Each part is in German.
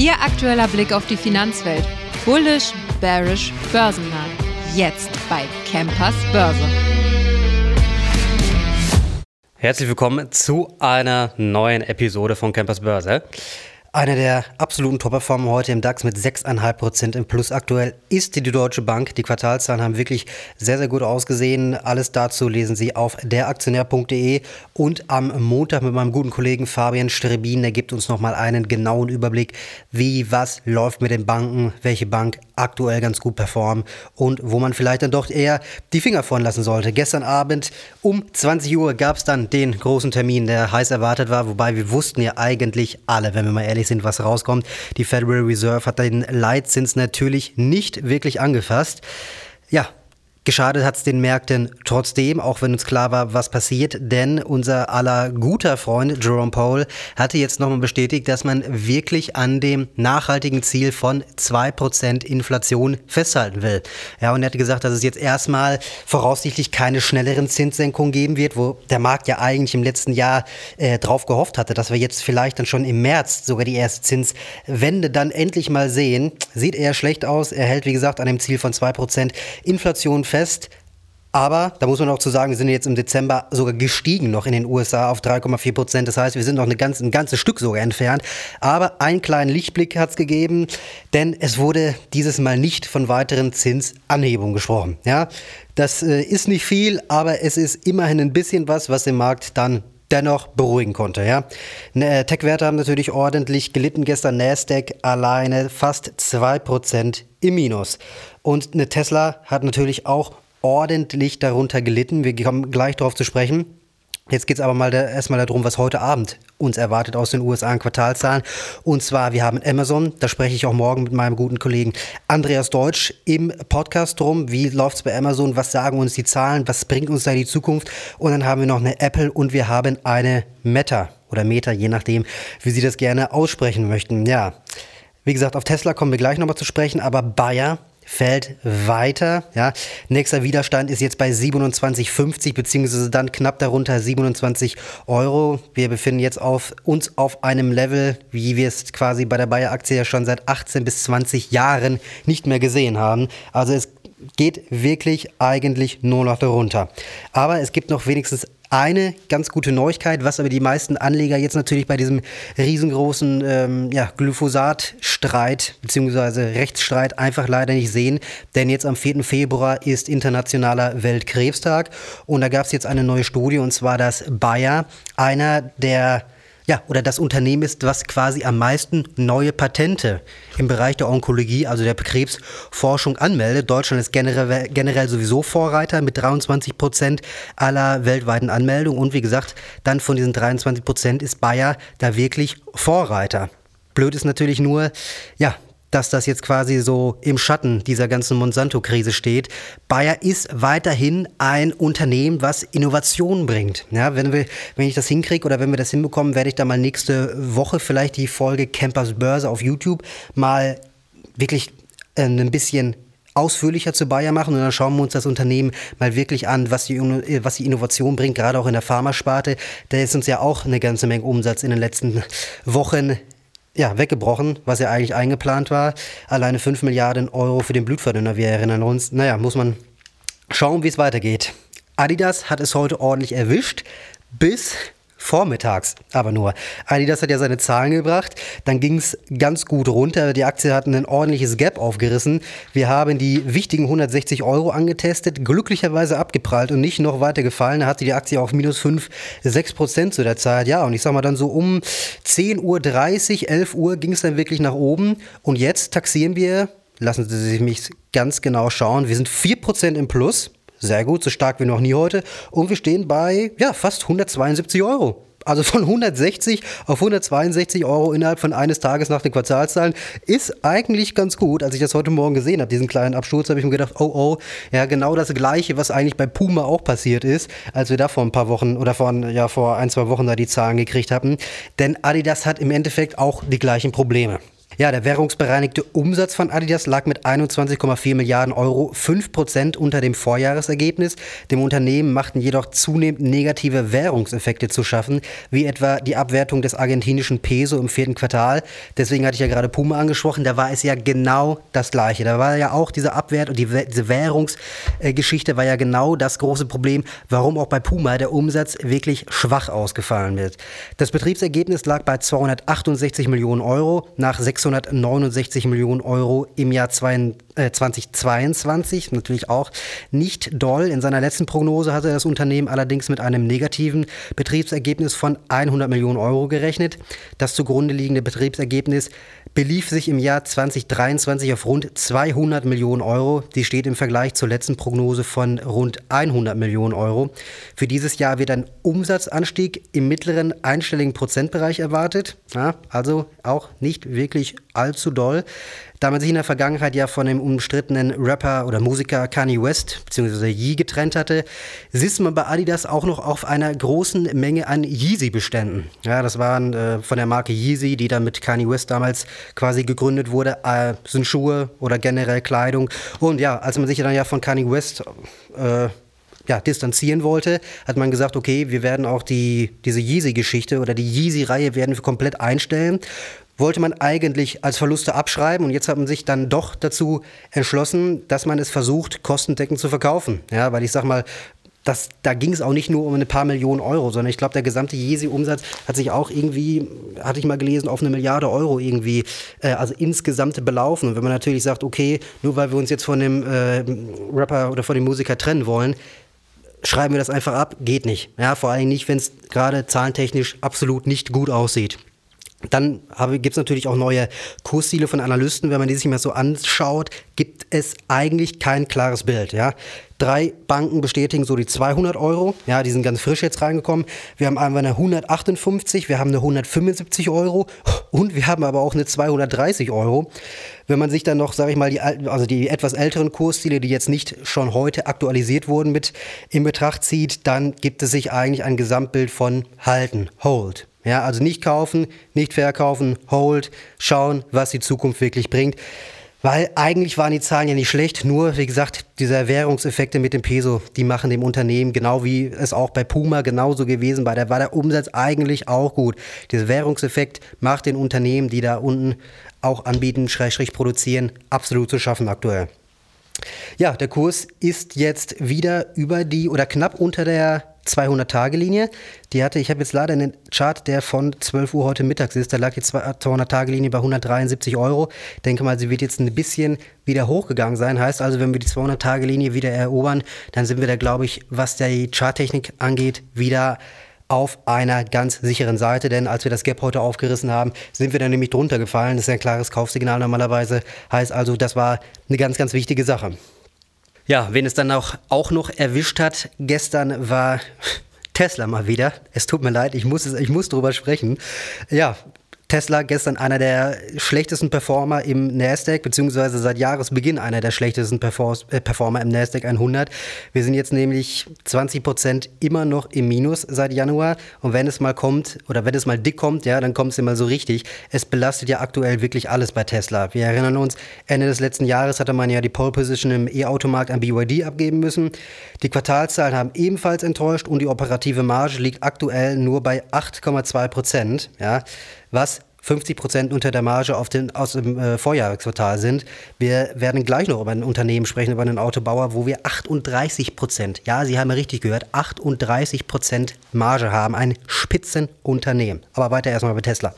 Ihr aktueller Blick auf die Finanzwelt. Bullish, bearish, börsennah. Jetzt bei Campers Börse. Herzlich willkommen zu einer neuen Episode von Campers Börse. Einer der absoluten Top-Performer heute im DAX mit 6,5% im Plus aktuell ist die Deutsche Bank. Die Quartalzahlen haben wirklich sehr, sehr gut ausgesehen. Alles dazu lesen Sie auf deraktionär.de und am Montag mit meinem guten Kollegen Fabian Strebin. Der gibt uns nochmal einen genauen Überblick, wie was läuft mit den Banken, welche Bank aktuell ganz gut performen und wo man vielleicht dann doch eher die Finger von lassen sollte. Gestern Abend um 20 Uhr gab es dann den großen Termin, der heiß erwartet war, wobei wir wussten ja eigentlich alle, wenn wir mal ehrlich ehrlich sind, was rauskommt. Die Federal Reserve hat den Leitzins natürlich nicht wirklich angefasst. Ja, Geschadet hat es den Märkten trotzdem, auch wenn uns klar war, was passiert, denn unser aller guter Freund Jerome Powell hatte jetzt nochmal bestätigt, dass man wirklich an dem nachhaltigen Ziel von 2% Inflation festhalten will. Ja, und er hat gesagt, dass es jetzt erstmal voraussichtlich keine schnelleren Zinssenkungen geben wird, wo der Markt ja eigentlich im letzten Jahr äh, drauf gehofft hatte, dass wir jetzt vielleicht dann schon im März sogar die erste Zinswende dann endlich mal sehen. Sieht eher schlecht aus. Er hält, wie gesagt, an dem Ziel von 2% Inflation fest. Aber da muss man auch zu sagen, wir sind jetzt im Dezember sogar gestiegen noch in den USA auf 3,4 Prozent. Das heißt, wir sind noch eine ganz, ein ganzes Stück sogar entfernt. Aber einen kleinen Lichtblick hat es gegeben, denn es wurde dieses Mal nicht von weiteren Zinsanhebungen gesprochen. Ja, das äh, ist nicht viel, aber es ist immerhin ein bisschen was, was den Markt dann dennoch beruhigen konnte. Ja? Ne, Tech-Werte haben natürlich ordentlich gelitten. Gestern Nasdaq alleine fast 2% im Minus. Und eine Tesla hat natürlich auch ordentlich darunter gelitten. Wir kommen gleich darauf zu sprechen. Jetzt geht es aber mal da, erstmal darum, was heute Abend uns erwartet aus den USA an Quartalzahlen. Und zwar, wir haben Amazon, da spreche ich auch morgen mit meinem guten Kollegen Andreas Deutsch im Podcast drum. Wie läuft es bei Amazon? Was sagen uns die Zahlen? Was bringt uns da die Zukunft? Und dann haben wir noch eine Apple und wir haben eine Meta oder Meta, je nachdem, wie Sie das gerne aussprechen möchten. Ja, wie gesagt, auf Tesla kommen wir gleich nochmal zu sprechen, aber Bayer fällt weiter. Ja. Nächster Widerstand ist jetzt bei 27,50 beziehungsweise dann knapp darunter 27 Euro. Wir befinden jetzt auf uns auf einem Level, wie wir es quasi bei der Bayer-Aktie ja schon seit 18 bis 20 Jahren nicht mehr gesehen haben. Also es geht wirklich eigentlich nur noch darunter. Aber es gibt noch wenigstens eine ganz gute Neuigkeit, was aber die meisten Anleger jetzt natürlich bei diesem riesengroßen ähm, ja, Glyphosat-Streit bzw. Rechtsstreit einfach leider nicht sehen. Denn jetzt am 4. Februar ist Internationaler Weltkrebstag und da gab es jetzt eine neue Studie und zwar das Bayer, einer der ja, oder das Unternehmen ist, was quasi am meisten neue Patente im Bereich der Onkologie, also der Krebsforschung anmeldet. Deutschland ist generell, generell sowieso Vorreiter mit 23 Prozent aller weltweiten Anmeldungen. Und wie gesagt, dann von diesen 23 Prozent ist Bayer da wirklich Vorreiter. Blöd ist natürlich nur, ja, dass das jetzt quasi so im Schatten dieser ganzen Monsanto-Krise steht. Bayer ist weiterhin ein Unternehmen, was Innovationen bringt. Ja, wenn, wir, wenn ich das hinkriege oder wenn wir das hinbekommen, werde ich da mal nächste Woche vielleicht die Folge Campers Börse auf YouTube mal wirklich äh, ein bisschen ausführlicher zu Bayer machen und dann schauen wir uns das Unternehmen mal wirklich an, was die, was die Innovation bringt, gerade auch in der Pharmasparte. Da ist uns ja auch eine ganze Menge Umsatz in den letzten Wochen ja, weggebrochen, was ja eigentlich eingeplant war. Alleine 5 Milliarden Euro für den Blutverdünner, wir erinnern uns. Naja, muss man schauen, wie es weitergeht. Adidas hat es heute ordentlich erwischt, bis vormittags aber nur. Adidas hat ja seine Zahlen gebracht, dann ging es ganz gut runter. Die Aktie hat ein ordentliches Gap aufgerissen. Wir haben die wichtigen 160 Euro angetestet, glücklicherweise abgeprallt und nicht noch weiter gefallen. Da hatte die Aktie auf minus 5, 6 Prozent zu der Zeit. Ja, und ich sag mal dann so um 10.30 Uhr, 11 Uhr ging es dann wirklich nach oben. Und jetzt taxieren wir, lassen Sie sich mich ganz genau schauen, wir sind 4 Prozent im Plus. Sehr gut, so stark wie noch nie heute. Und wir stehen bei ja, fast 172 Euro. Also von 160 auf 162 Euro innerhalb von eines Tages nach den Quartalszahlen ist eigentlich ganz gut. Als ich das heute Morgen gesehen habe, diesen kleinen Absturz, habe ich mir gedacht, oh oh, ja genau das gleiche, was eigentlich bei Puma auch passiert ist, als wir da vor ein paar Wochen oder vor, ja, vor ein, zwei Wochen da die Zahlen gekriegt hatten. Denn Adidas hat im Endeffekt auch die gleichen Probleme. Ja, der währungsbereinigte Umsatz von Adidas lag mit 21,4 Milliarden Euro 5 Prozent unter dem Vorjahresergebnis. Dem Unternehmen machten jedoch zunehmend negative Währungseffekte zu schaffen, wie etwa die Abwertung des argentinischen Peso im vierten Quartal. Deswegen hatte ich ja gerade Puma angesprochen, da war es ja genau das Gleiche. Da war ja auch diese Abwert und die, diese Währungsgeschichte war ja genau das große Problem, warum auch bei Puma der Umsatz wirklich schwach ausgefallen wird. Das Betriebsergebnis lag bei 268 Millionen Euro nach 669 Millionen Euro im Jahr 2022. Äh, Natürlich auch nicht doll. In seiner letzten Prognose hatte das Unternehmen allerdings mit einem negativen Betriebsergebnis von 100 Millionen Euro gerechnet. Das zugrunde liegende Betriebsergebnis belief sich im Jahr 2023 auf rund 200 Millionen Euro. Die steht im Vergleich zur letzten Prognose von rund 100 Millionen Euro. Für dieses Jahr wird ein Umsatzanstieg im mittleren einstelligen Prozentbereich erwartet. Ja, also auch nicht wirklich allzu doll. Da man sich in der Vergangenheit ja von dem umstrittenen Rapper oder Musiker Kanye West bzw. Yee getrennt hatte, sitzt man bei Adidas auch noch auf einer großen Menge an Yeezy-Beständen. Ja, das waren äh, von der Marke Yeezy, die dann mit Kanye West damals quasi gegründet wurde, äh, sind Schuhe oder generell Kleidung. Und ja, als man sich dann ja von Kanye West äh, ja, distanzieren wollte, hat man gesagt, okay, wir werden auch die, diese Yeezy-Geschichte oder die Yeezy-Reihe werden wir komplett einstellen wollte man eigentlich als Verluste abschreiben und jetzt hat man sich dann doch dazu entschlossen, dass man es versucht, kostendeckend zu verkaufen. Ja, weil ich sag mal, das, da ging es auch nicht nur um ein paar Millionen Euro, sondern ich glaube, der gesamte Yeezy-Umsatz hat sich auch irgendwie, hatte ich mal gelesen, auf eine Milliarde Euro irgendwie, äh, also insgesamt belaufen. Und wenn man natürlich sagt, okay, nur weil wir uns jetzt von dem äh, Rapper oder von dem Musiker trennen wollen, schreiben wir das einfach ab, geht nicht. Ja, vor allem nicht, wenn es gerade zahlentechnisch absolut nicht gut aussieht. Dann gibt es natürlich auch neue Kursziele von Analysten. Wenn man die sich mal so anschaut, gibt es eigentlich kein klares Bild. Ja? Drei Banken bestätigen so die 200 Euro. Ja, die sind ganz frisch jetzt reingekommen. Wir haben einmal eine 158, wir haben eine 175 Euro und wir haben aber auch eine 230 Euro. Wenn man sich dann noch, sage ich mal, die, also die etwas älteren Kursziele, die jetzt nicht schon heute aktualisiert wurden, mit in Betracht zieht, dann gibt es sich eigentlich ein Gesamtbild von halten, hold. Ja, also nicht kaufen, nicht verkaufen, hold, schauen, was die Zukunft wirklich bringt. Weil eigentlich waren die Zahlen ja nicht schlecht, nur wie gesagt, diese Währungseffekte mit dem Peso, die machen dem Unternehmen, genau wie es auch bei Puma genauso gewesen war, da war der Umsatz eigentlich auch gut. Dieser Währungseffekt macht den Unternehmen, die da unten auch anbieten, Schrägstrich produzieren, absolut zu schaffen aktuell. Ja, der Kurs ist jetzt wieder über die oder knapp unter der 200-Tage-Linie. Die hatte, ich habe jetzt leider einen Chart, der von 12 Uhr heute mittags ist. Da lag die 200-Tage-Linie bei 173 Euro. Denke mal, sie wird jetzt ein bisschen wieder hochgegangen sein. Heißt also, wenn wir die 200-Tage-Linie wieder erobern, dann sind wir da, glaube ich, was die Charttechnik angeht, wieder auf einer ganz sicheren Seite, denn als wir das Gap heute aufgerissen haben, sind wir dann nämlich drunter gefallen. Das ist ein klares Kaufsignal normalerweise. Heißt also, das war eine ganz, ganz wichtige Sache. Ja, wen es dann auch, auch noch erwischt hat, gestern war Tesla mal wieder. Es tut mir leid, ich muss, es, ich muss drüber sprechen. Ja, Tesla gestern einer der schlechtesten Performer im Nasdaq, beziehungsweise seit Jahresbeginn einer der schlechtesten äh, Performer im Nasdaq 100. Wir sind jetzt nämlich 20 Prozent immer noch im Minus seit Januar. Und wenn es mal kommt, oder wenn es mal dick kommt, ja, dann kommt es immer so richtig. Es belastet ja aktuell wirklich alles bei Tesla. Wir erinnern uns, Ende des letzten Jahres hatte man ja die Pole Position im E-Automarkt an BYD abgeben müssen. Die Quartalzahlen haben ebenfalls enttäuscht und die operative Marge liegt aktuell nur bei 8,2 Prozent. Ja was 50 Prozent unter der Marge auf den, aus dem äh, Vorjahresquartal sind. Wir werden gleich noch über ein Unternehmen sprechen, über einen Autobauer, wo wir 38 Prozent, ja, Sie haben richtig gehört, 38 Prozent Marge haben. Ein Spitzenunternehmen. Aber weiter erstmal bei Tesla.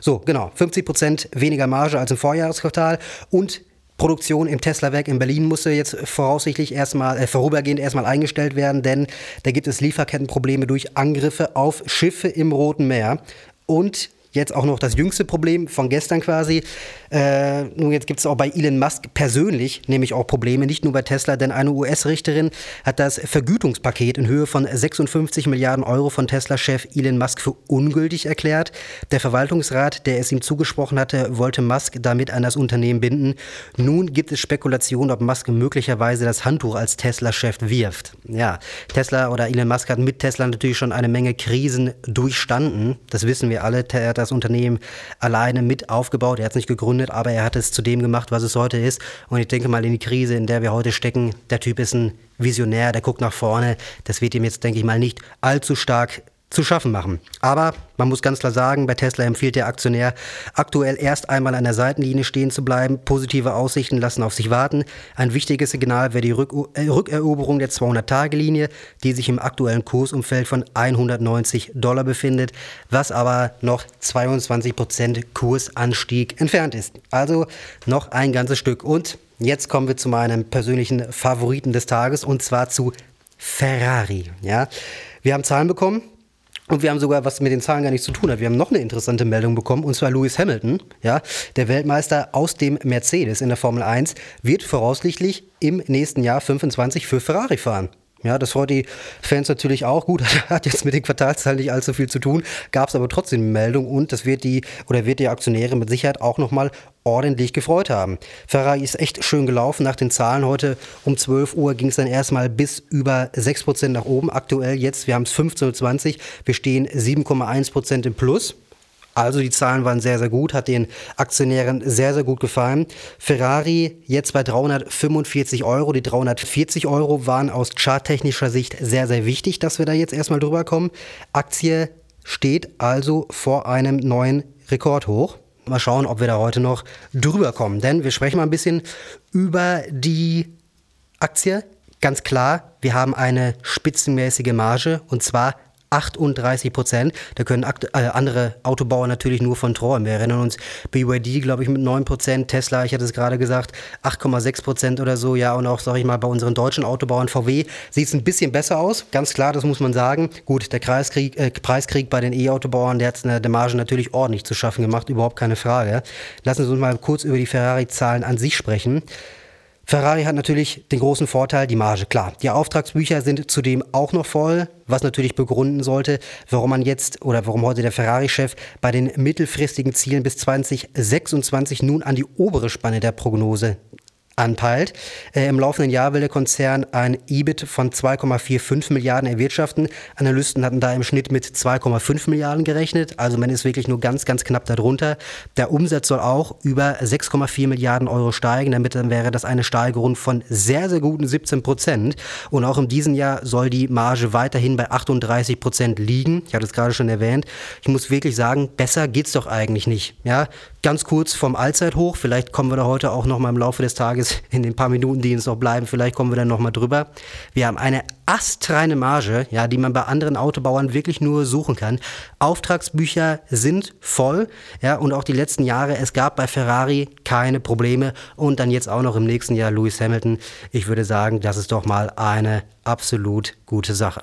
So, genau, 50 Prozent weniger Marge als im Vorjahresquartal und Produktion im Tesla-Werk in Berlin musste jetzt voraussichtlich erstmal, äh, vorübergehend erstmal eingestellt werden, denn da gibt es Lieferkettenprobleme durch Angriffe auf Schiffe im Roten Meer. Und Jetzt auch noch das jüngste Problem von gestern quasi. Äh, nun, jetzt gibt es auch bei Elon Musk persönlich nämlich auch Probleme, nicht nur bei Tesla, denn eine US-Richterin hat das Vergütungspaket in Höhe von 56 Milliarden Euro von Tesla-Chef Elon Musk für ungültig erklärt. Der Verwaltungsrat, der es ihm zugesprochen hatte, wollte Musk damit an das Unternehmen binden. Nun gibt es Spekulationen, ob Musk möglicherweise das Handtuch als Tesla-Chef wirft. Ja, Tesla oder Elon Musk hat mit Tesla natürlich schon eine Menge Krisen durchstanden. Das wissen wir alle. Er hat das Unternehmen alleine mit aufgebaut. Er hat es nicht gegründet, aber er hat es zu dem gemacht, was es heute ist. Und ich denke mal in die Krise, in der wir heute stecken, der Typ ist ein Visionär, der guckt nach vorne. Das wird ihm jetzt, denke ich mal, nicht allzu stark zu schaffen machen. Aber man muss ganz klar sagen, bei Tesla empfiehlt der Aktionär aktuell erst einmal an der Seitenlinie stehen zu bleiben. Positive Aussichten lassen auf sich warten. Ein wichtiges Signal wäre die Rück äh, Rückeroberung der 200-Tage-Linie, die sich im aktuellen Kursumfeld von 190 Dollar befindet, was aber noch 22 Prozent Kursanstieg entfernt ist. Also noch ein ganzes Stück. Und jetzt kommen wir zu meinem persönlichen Favoriten des Tages und zwar zu Ferrari. Ja, wir haben Zahlen bekommen und wir haben sogar, was mit den Zahlen gar nichts zu tun hat, wir haben noch eine interessante Meldung bekommen, und zwar Lewis Hamilton, ja, der Weltmeister aus dem Mercedes in der Formel 1, wird voraussichtlich im nächsten Jahr 25 für Ferrari fahren. Ja, das freut die Fans natürlich auch. Gut, hat jetzt mit den Quartalszahlen nicht allzu viel zu tun, gab es aber trotzdem eine Meldung und das wird die oder wird die Aktionäre mit Sicherheit auch nochmal ordentlich gefreut haben. Ferrari ist echt schön gelaufen nach den Zahlen. Heute um 12 Uhr ging es dann erstmal bis über 6% nach oben. Aktuell jetzt, wir haben es 15.20 Uhr, wir stehen 7,1% im Plus. Also die Zahlen waren sehr, sehr gut, hat den Aktionären sehr, sehr gut gefallen. Ferrari jetzt bei 345 Euro. Die 340 Euro waren aus charttechnischer Sicht sehr, sehr wichtig, dass wir da jetzt erstmal drüber kommen. Aktie steht also vor einem neuen Rekordhoch. Mal schauen, ob wir da heute noch drüber kommen. Denn wir sprechen mal ein bisschen über die Aktie. Ganz klar, wir haben eine spitzenmäßige Marge und zwar 38 Prozent. Da können äh, andere Autobauer natürlich nur von träumen. Wir erinnern uns, BYD, glaube ich, mit 9 Prozent, Tesla, ich hatte es gerade gesagt, 8,6 Prozent oder so. Ja, und auch, sage ich mal, bei unseren deutschen Autobauern VW sieht es ein bisschen besser aus. Ganz klar, das muss man sagen. Gut, der Kreiskrieg, äh, Preiskrieg bei den E-Autobauern, der hat der Marge natürlich ordentlich zu schaffen gemacht, überhaupt keine Frage. Lassen Sie uns mal kurz über die Ferrari-Zahlen an sich sprechen. Ferrari hat natürlich den großen Vorteil, die Marge, klar. Die Auftragsbücher sind zudem auch noch voll, was natürlich begründen sollte, warum man jetzt oder warum heute der Ferrari-Chef bei den mittelfristigen Zielen bis 2026 nun an die obere Spanne der Prognose anpeilt. Äh, Im laufenden Jahr will der Konzern ein EBIT von 2,45 Milliarden erwirtschaften. Analysten hatten da im Schnitt mit 2,5 Milliarden gerechnet. Also man ist wirklich nur ganz, ganz knapp darunter. Der Umsatz soll auch über 6,4 Milliarden Euro steigen. Damit dann wäre das eine Steigerung von sehr, sehr guten 17 Prozent. Und auch in diesem Jahr soll die Marge weiterhin bei 38 Prozent liegen. Ich hatte es gerade schon erwähnt. Ich muss wirklich sagen, besser geht's doch eigentlich nicht. Ja, ganz kurz vom Allzeithoch. Vielleicht kommen wir da heute auch noch mal im Laufe des Tages Tages, in den paar Minuten, die uns noch bleiben, vielleicht kommen wir dann nochmal drüber. Wir haben eine astreine Marge, ja, die man bei anderen Autobauern wirklich nur suchen kann. Auftragsbücher sind voll, ja, und auch die letzten Jahre, es gab bei Ferrari keine Probleme und dann jetzt auch noch im nächsten Jahr Lewis Hamilton. Ich würde sagen, das ist doch mal eine absolut gute Sache.